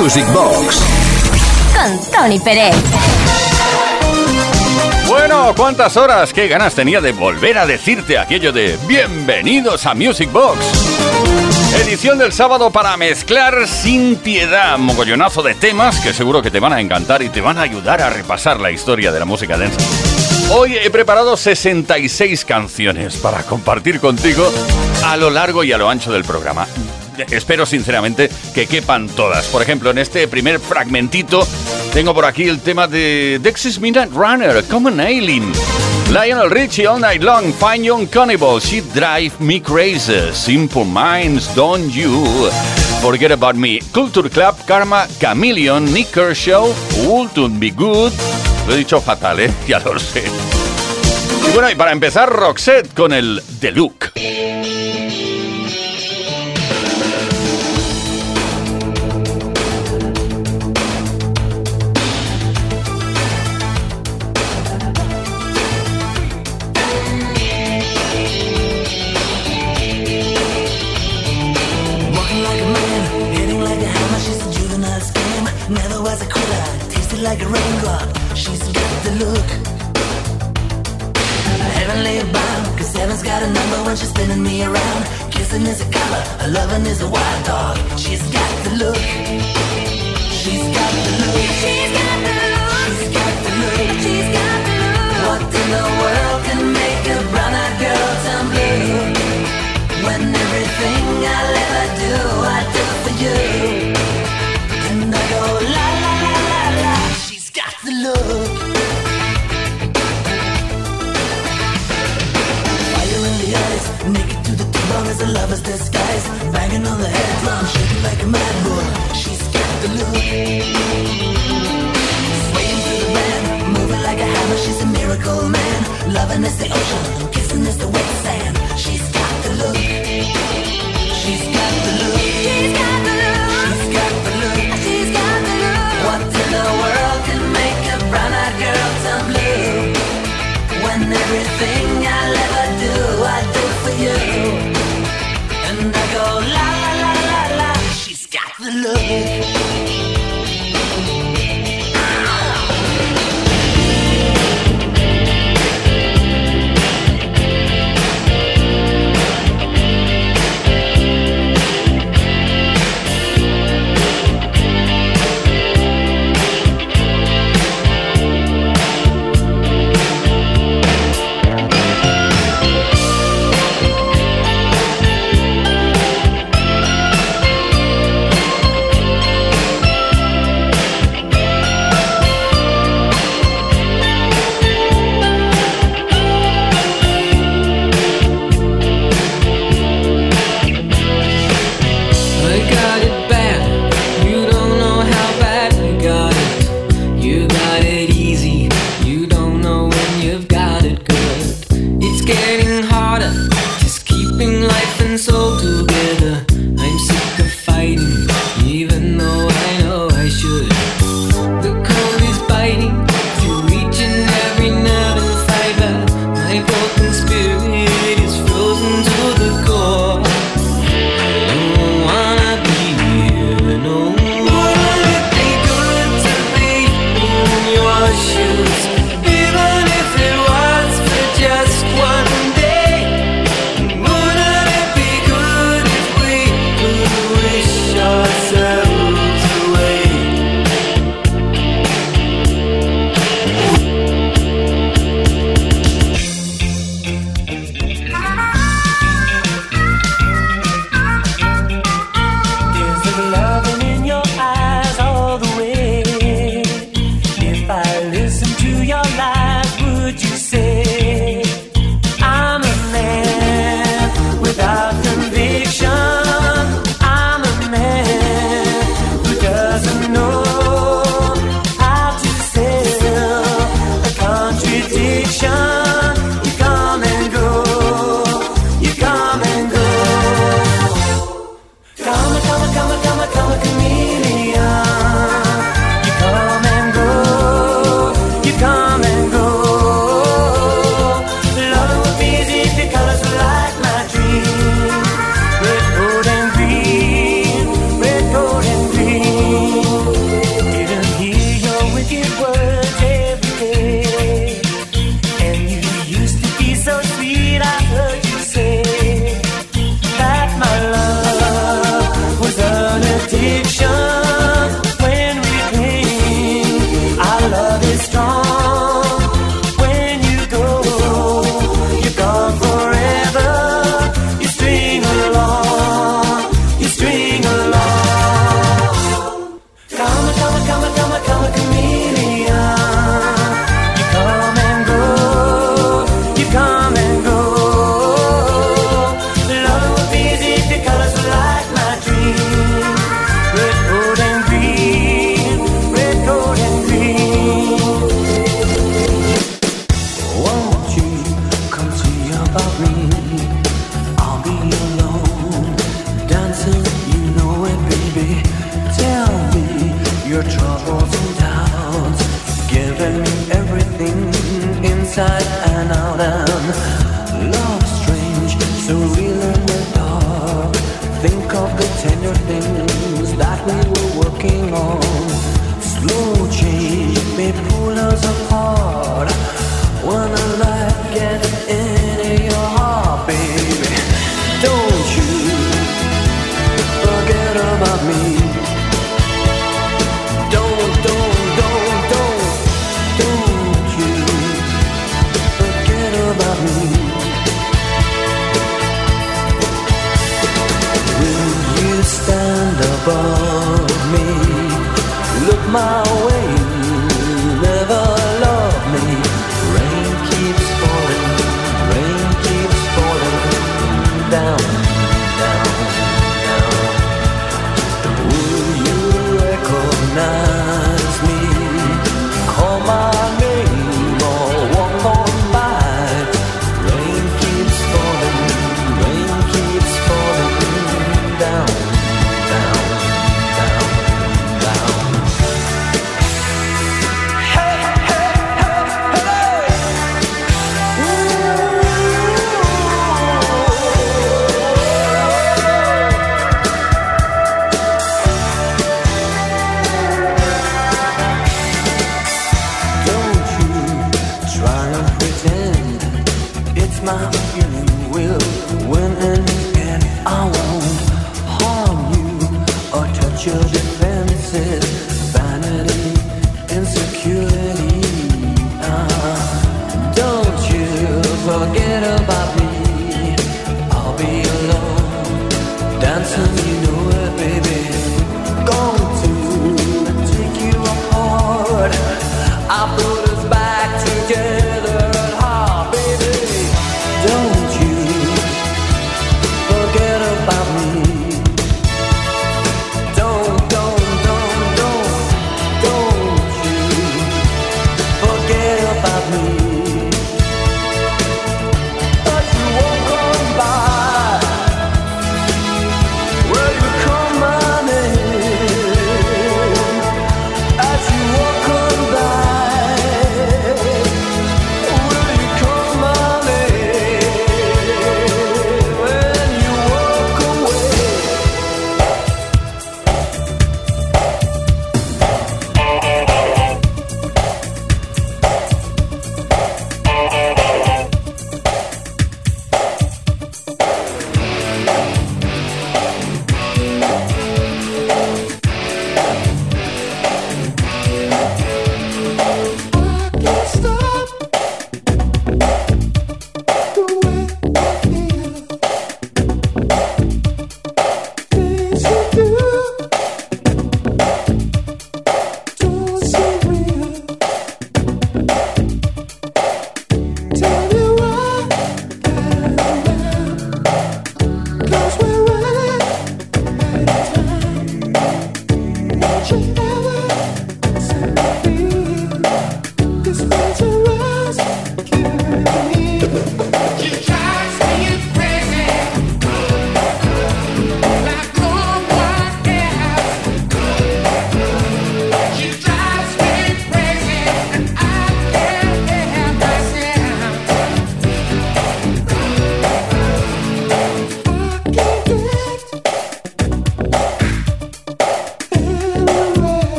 Music Box con Tony Pérez. Bueno, ¿cuántas horas, qué ganas tenía de volver a decirte aquello de bienvenidos a Music Box? Edición del sábado para mezclar sin piedad, mogollonazo de temas que seguro que te van a encantar y te van a ayudar a repasar la historia de la música dance. Hoy he preparado 66 canciones para compartir contigo a lo largo y a lo ancho del programa. Espero sinceramente que quepan todas. Por ejemplo, en este primer fragmentito tengo por aquí el tema de Dexys Midnight Runner, Common Ailing. Lionel Richie All Night Long, Fine Young Cannibal, She Drive Me Crazy, Simple Minds, Don't You, Forget About Me, Culture Club, Karma, Chameleon, Nick Kershaw, Wouldn't Be Good. Lo he dicho fatal, ¿eh? Ya lo sé. Y bueno, y para empezar, Roxette con el The like a raindrop. She's got the look. Heavenly bound, cause heaven's got a number when she's spinning me around. Kissing is a color, a loving is a wild dog. She's got the look. She's got the look. She's got the look. She's got the look. She's got the look. What in the world can make a brown eyed girl turn blue? When everything I'll ever do, I do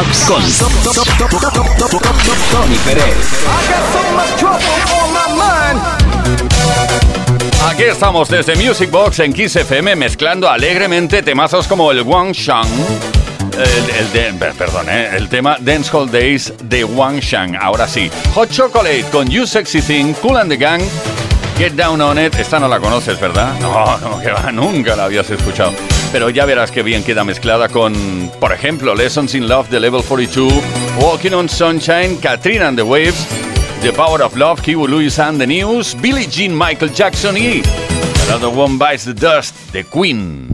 Con Tony Pérez. Aquí estamos desde Music Box en Kiss FM mezclando alegremente temazos como el Wang Shang. El, el de- perdón, eh, el tema Dance Hall Days de Wang Shang. Ahora sí, Hot Chocolate con You Sexy Thing, Cool and the Gang, Get Down on It. Esta no la conoces, ¿verdad? No, no, que va, nunca la habías escuchado. Pero ya verás qué bien queda mezclada con, por ejemplo, Lessons in Love de Level 42, Walking on Sunshine, Katrina and the Waves, The Power of Love, Kibu Lewis and the News, Billie Jean, Michael Jackson y Another One Bites the Dust, The Queen.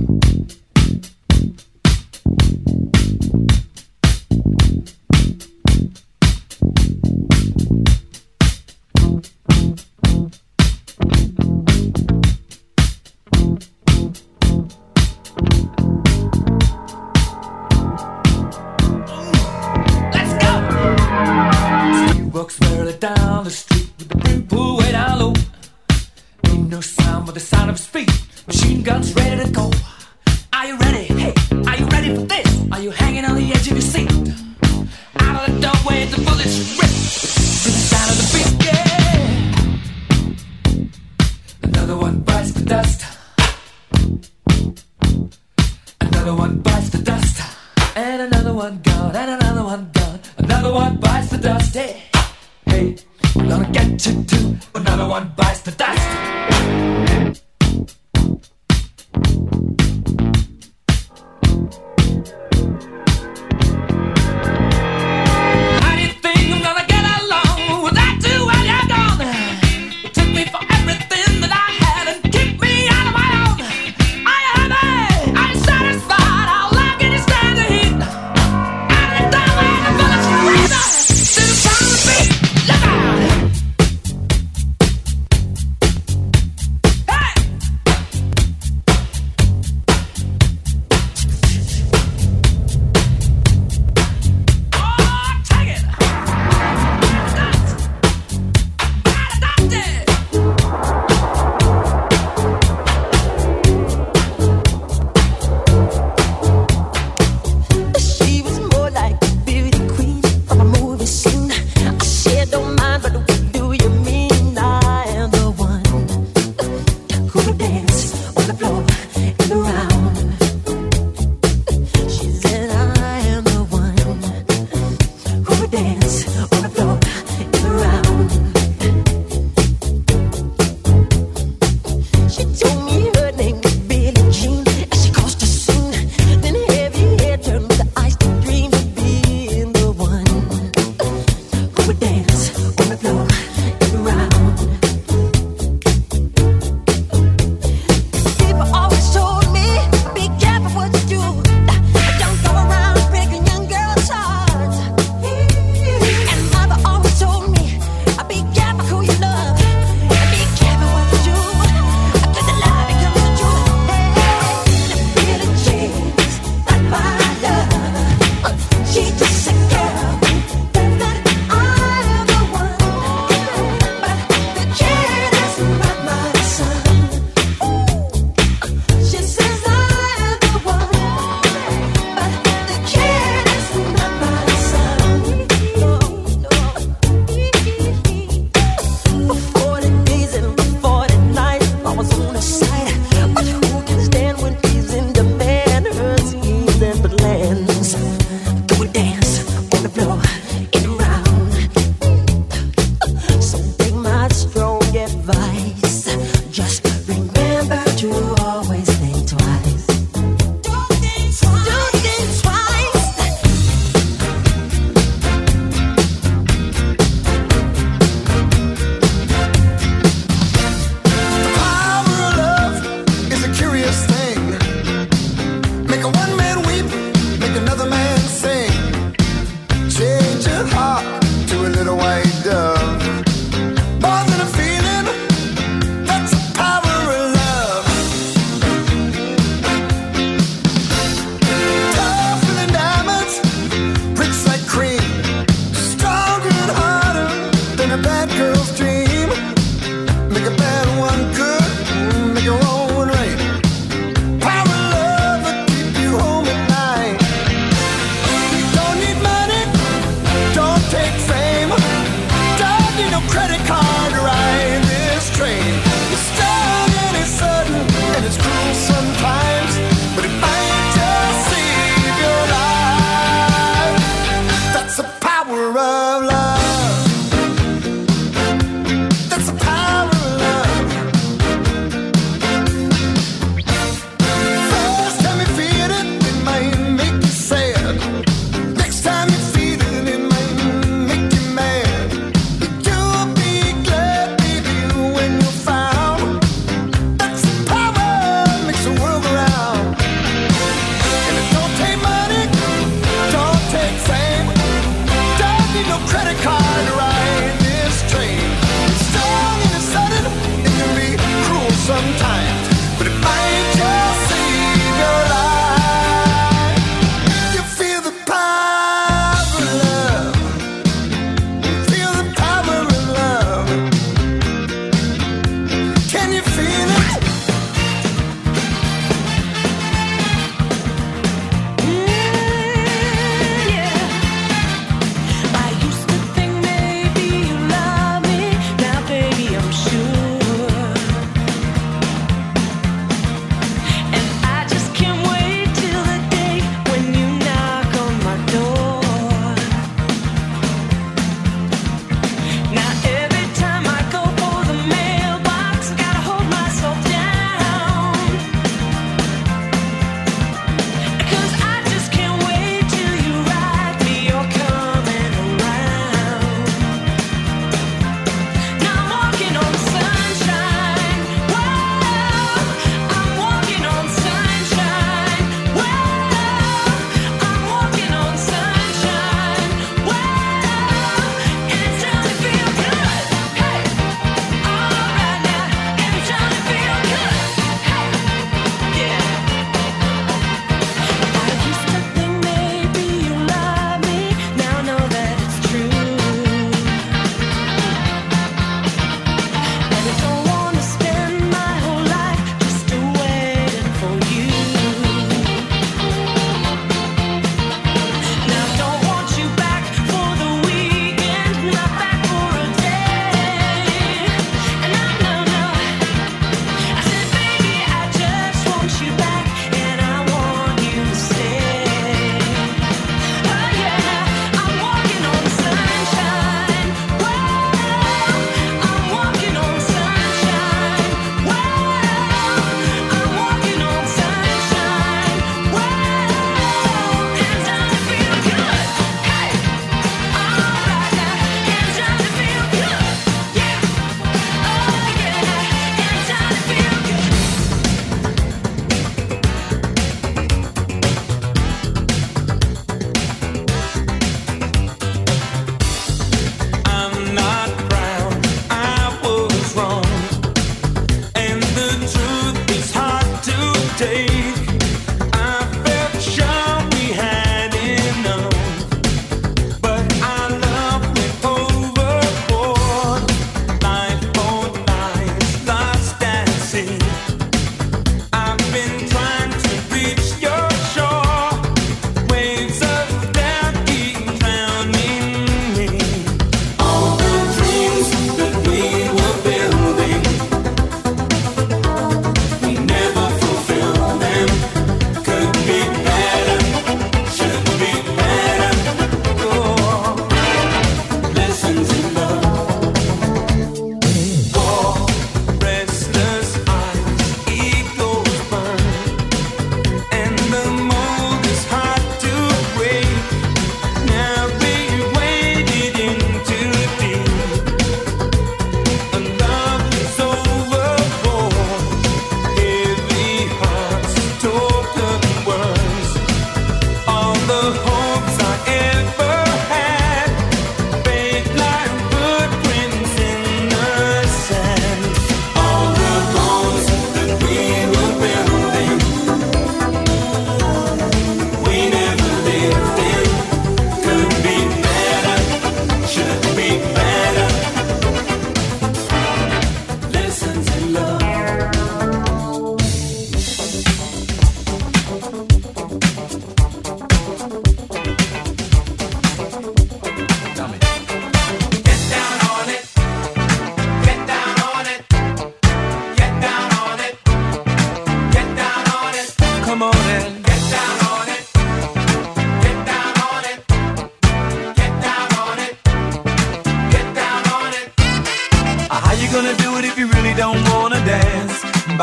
Gonna get you too. Another one bites we dance on the floor.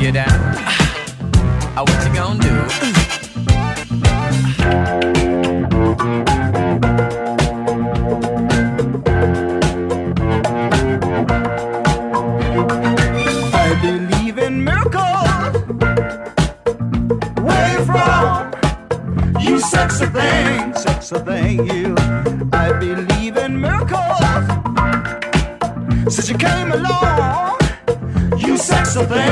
Get down? Oh, what you gonna do? Mm. I believe in miracles. Where you from? You sexy thing, sexy thing, you. I believe in miracles. Since you came along, you sexy thing.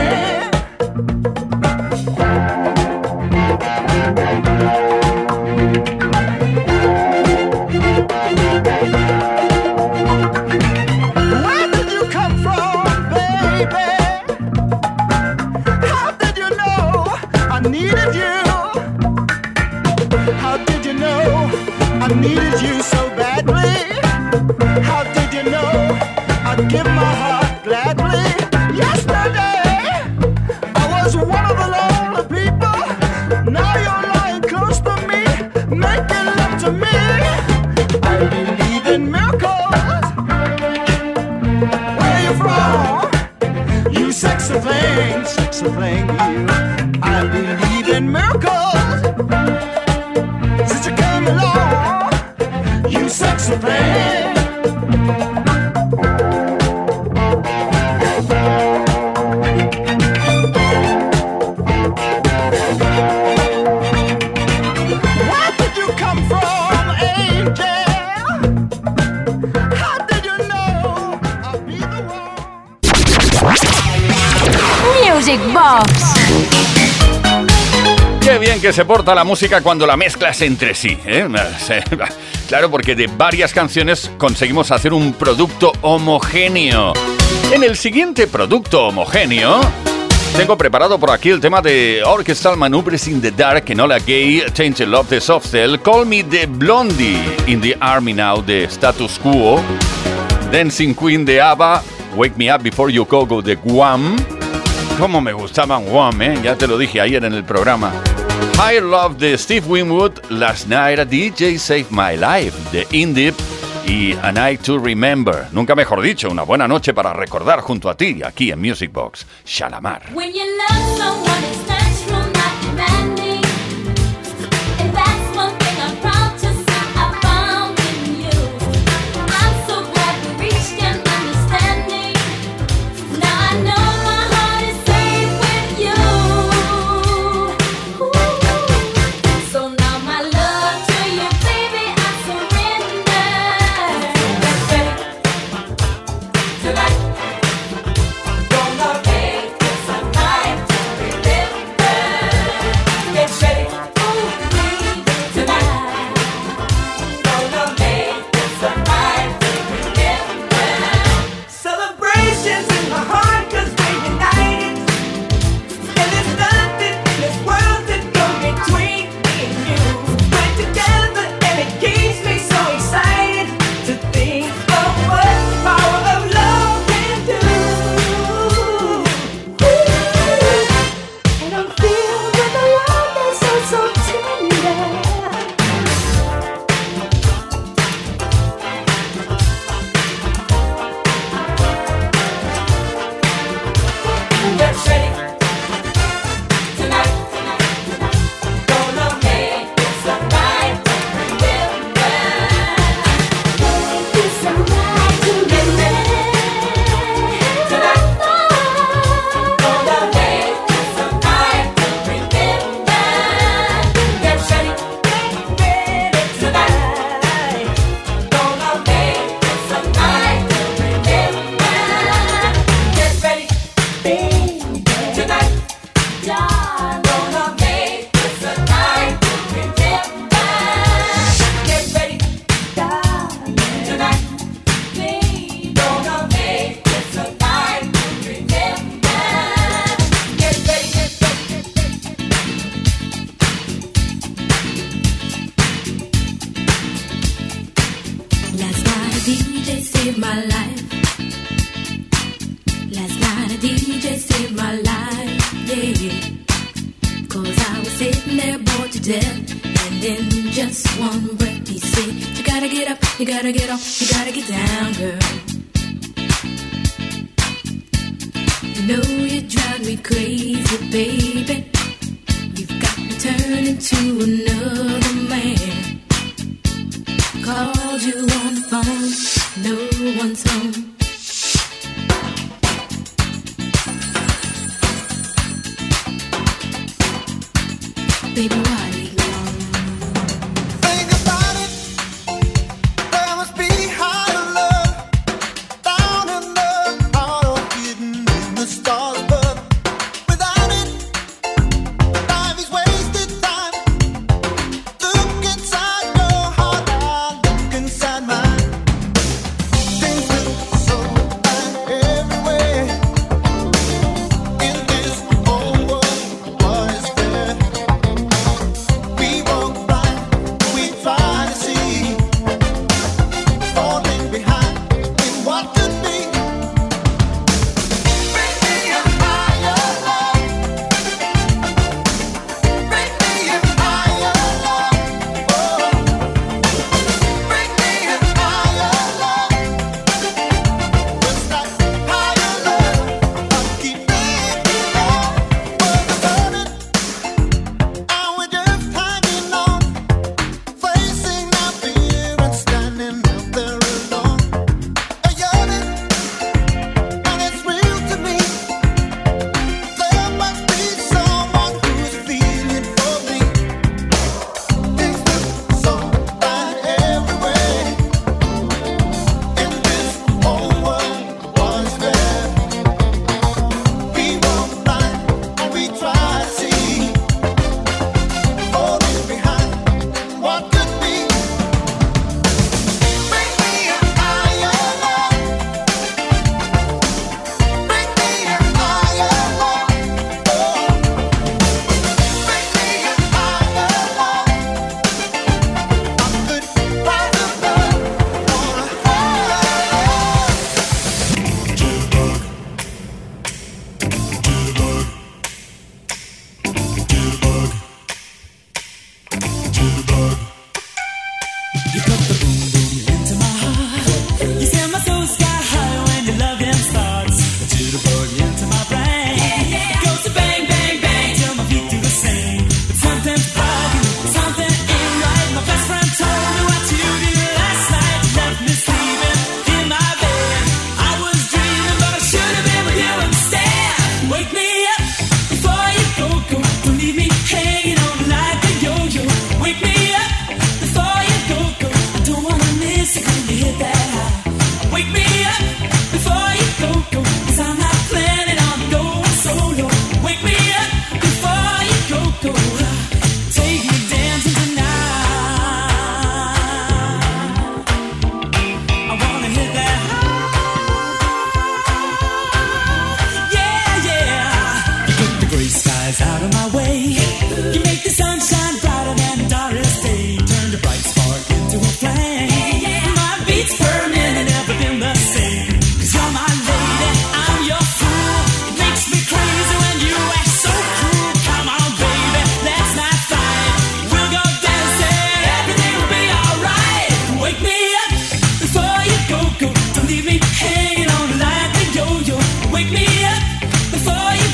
Music Box. Qué bien que se porta la música cuando la mezclas entre sí. ¿eh? Claro, porque de varias canciones conseguimos hacer un producto homogéneo. En el siguiente producto homogéneo, tengo preparado por aquí el tema de Orchestral Maneuvers in the Dark, Enola Gay, Tainted Love de Soft Cell, Call Me the Blondie, In the Army Now de Status Quo, Dancing Queen de ABBA, Wake Me Up Before You Go Go de Guam. Cómo me gustaban Guam, ¿eh? Ya te lo dije ayer en el programa. Higher Love de Steve Winwood, Last Night a DJ Saved My Life de Indip y A Night to Remember. Nunca mejor dicho, una buena noche para recordar junto a ti aquí en Music Box. Shalamar. baby, why?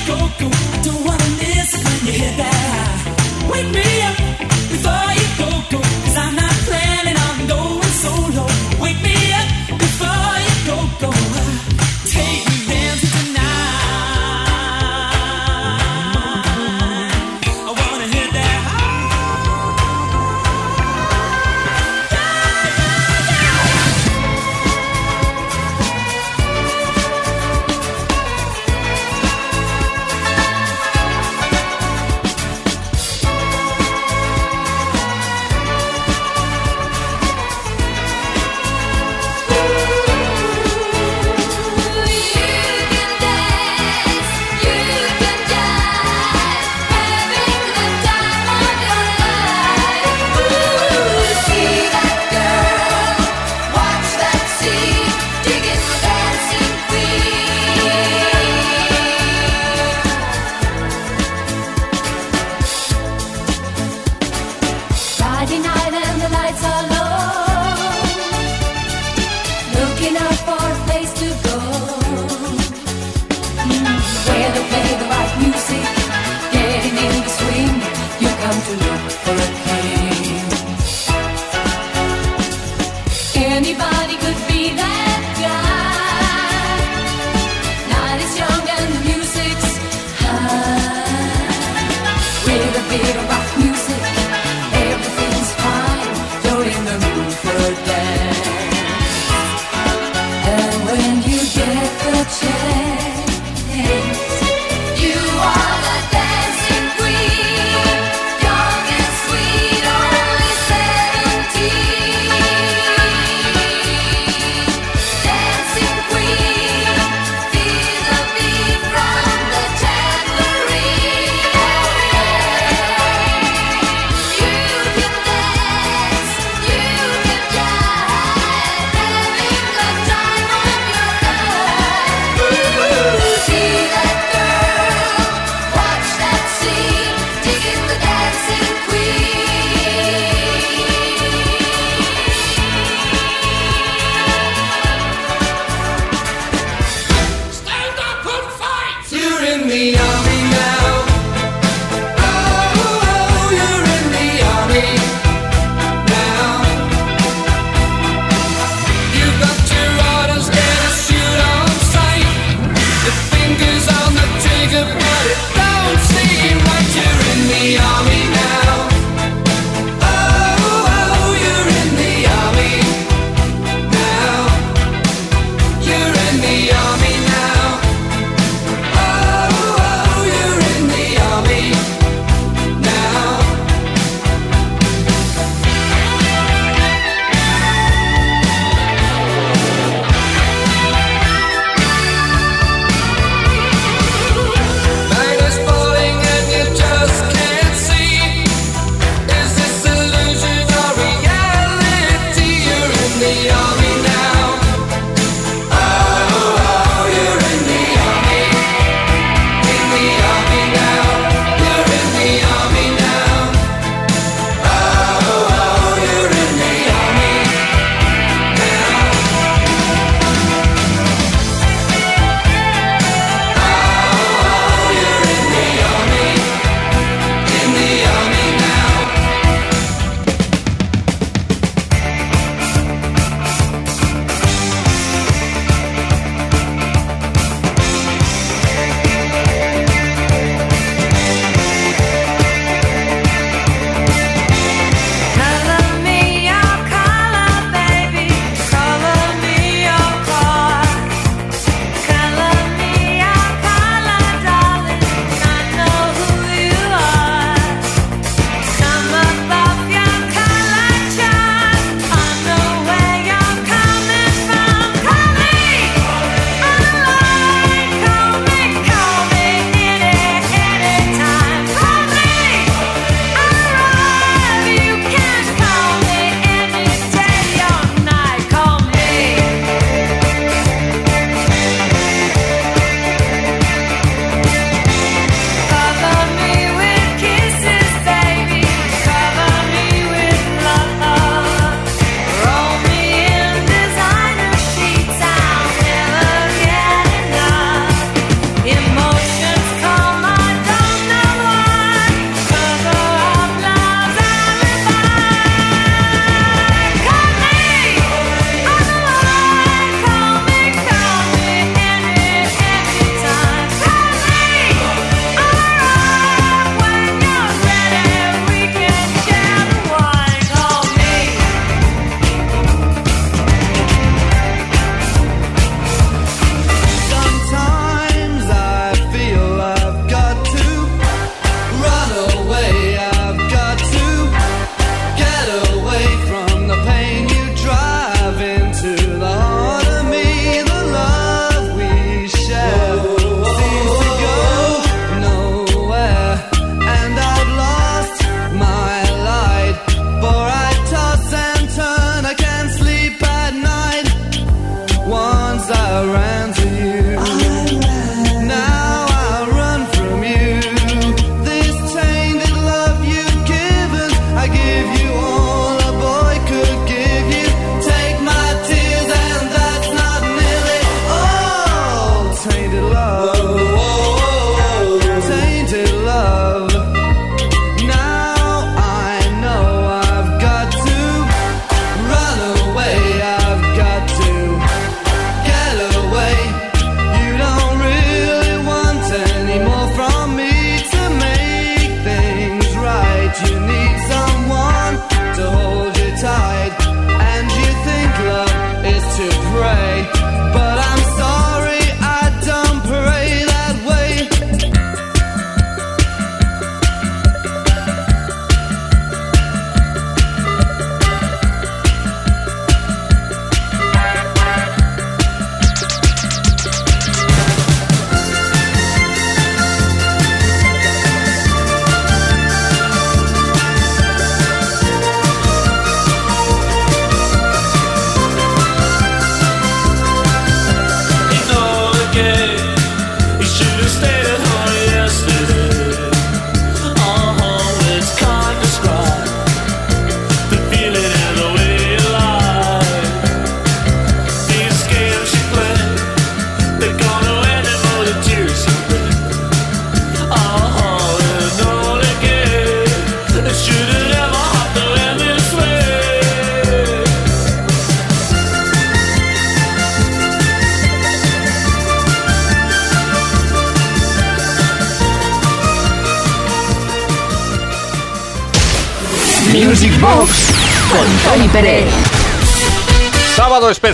go, go. I don't wanna miss it when you hit that high. Wake me up before you.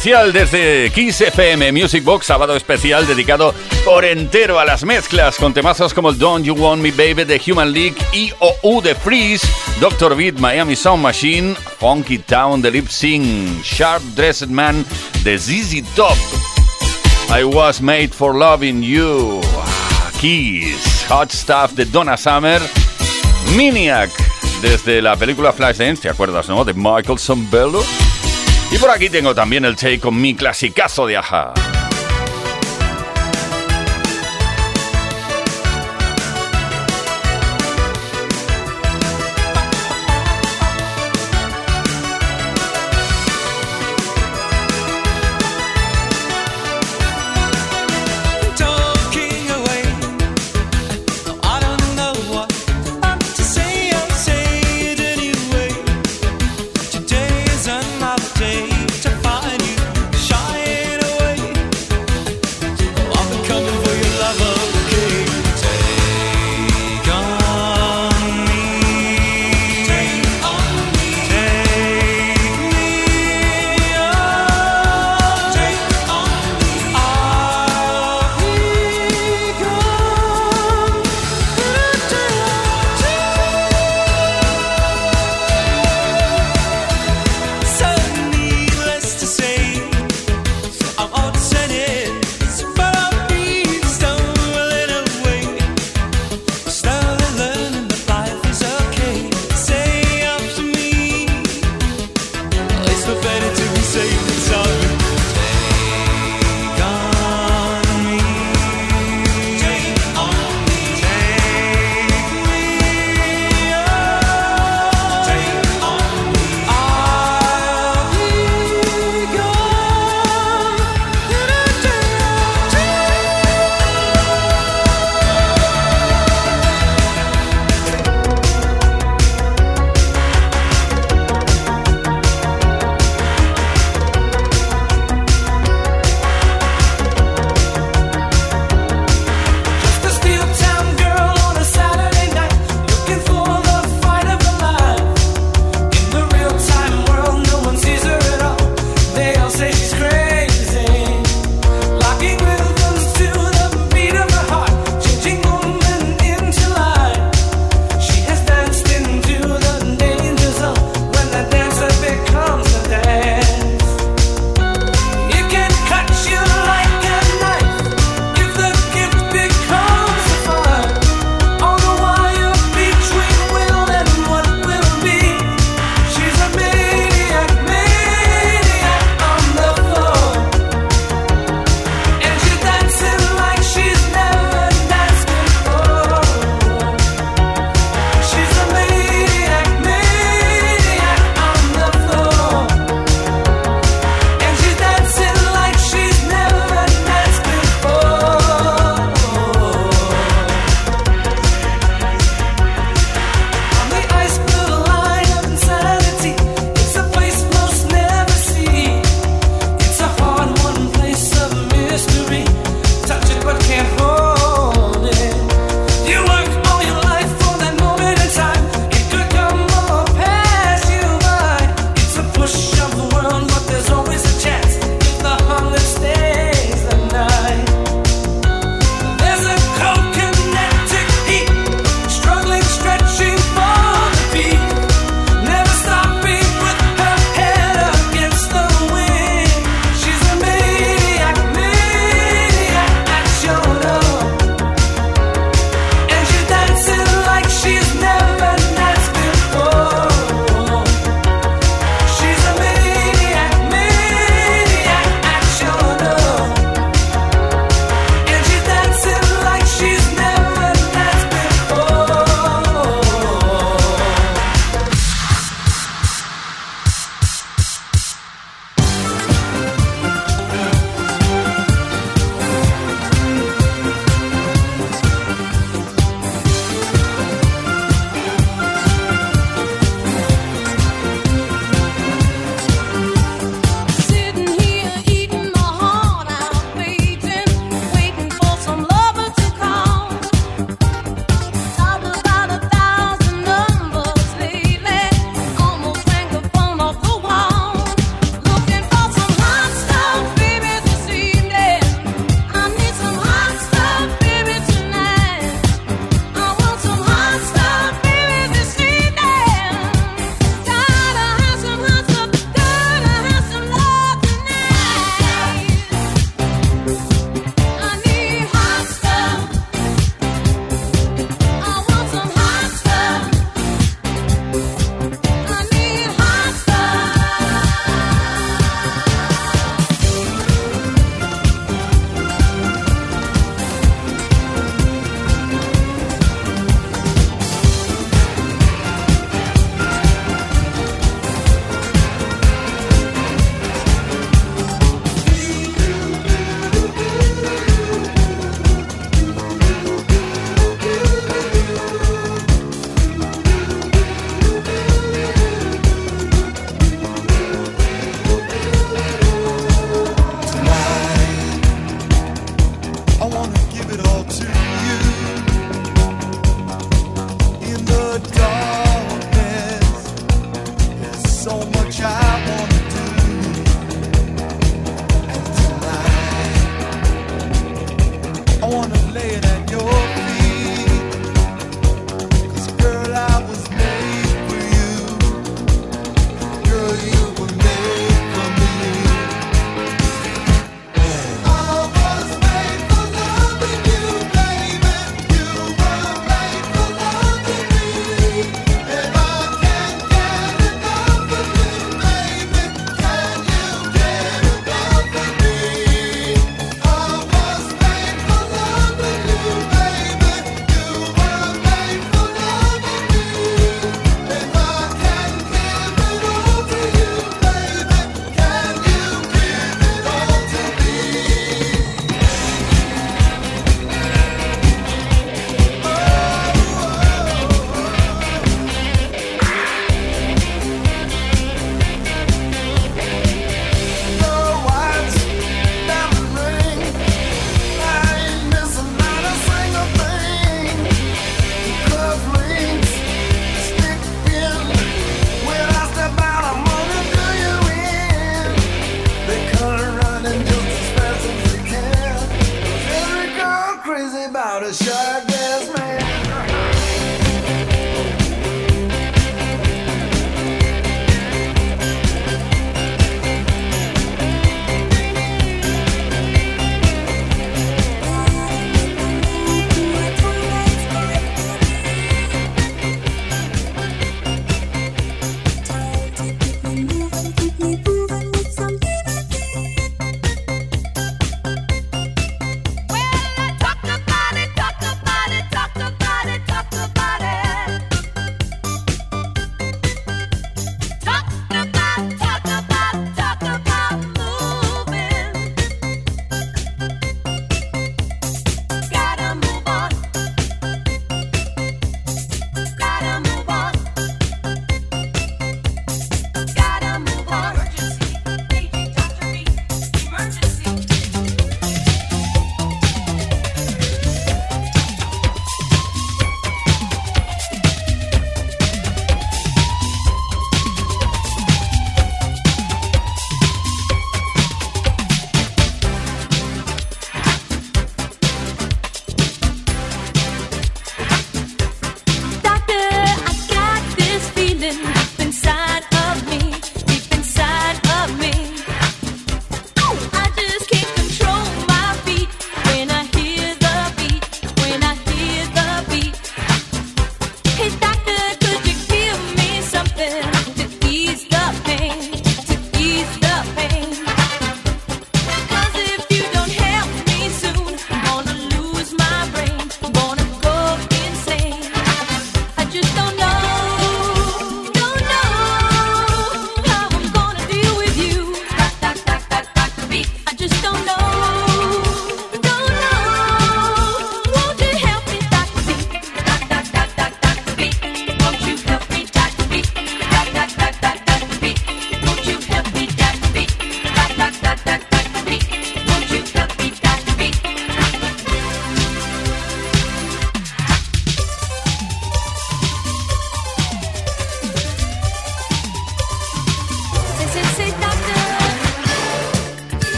Especial desde Kiss FM Music Box, sábado especial dedicado por entero a las mezclas con temazos como Don't You Want Me Baby de Human League, IOU de Freeze, Dr. Beat Miami Sound Machine, Funky Town de Lip Sync, Sharp Dressed Man de ZZ Top, I Was Made for Loving You, Kiss, Hot Stuff de Donna Summer, Miniac desde la película Flashdance, ¿te acuerdas, no? De Michael Sambello. Y por aquí tengo también el take con mi clasicazo de Aja.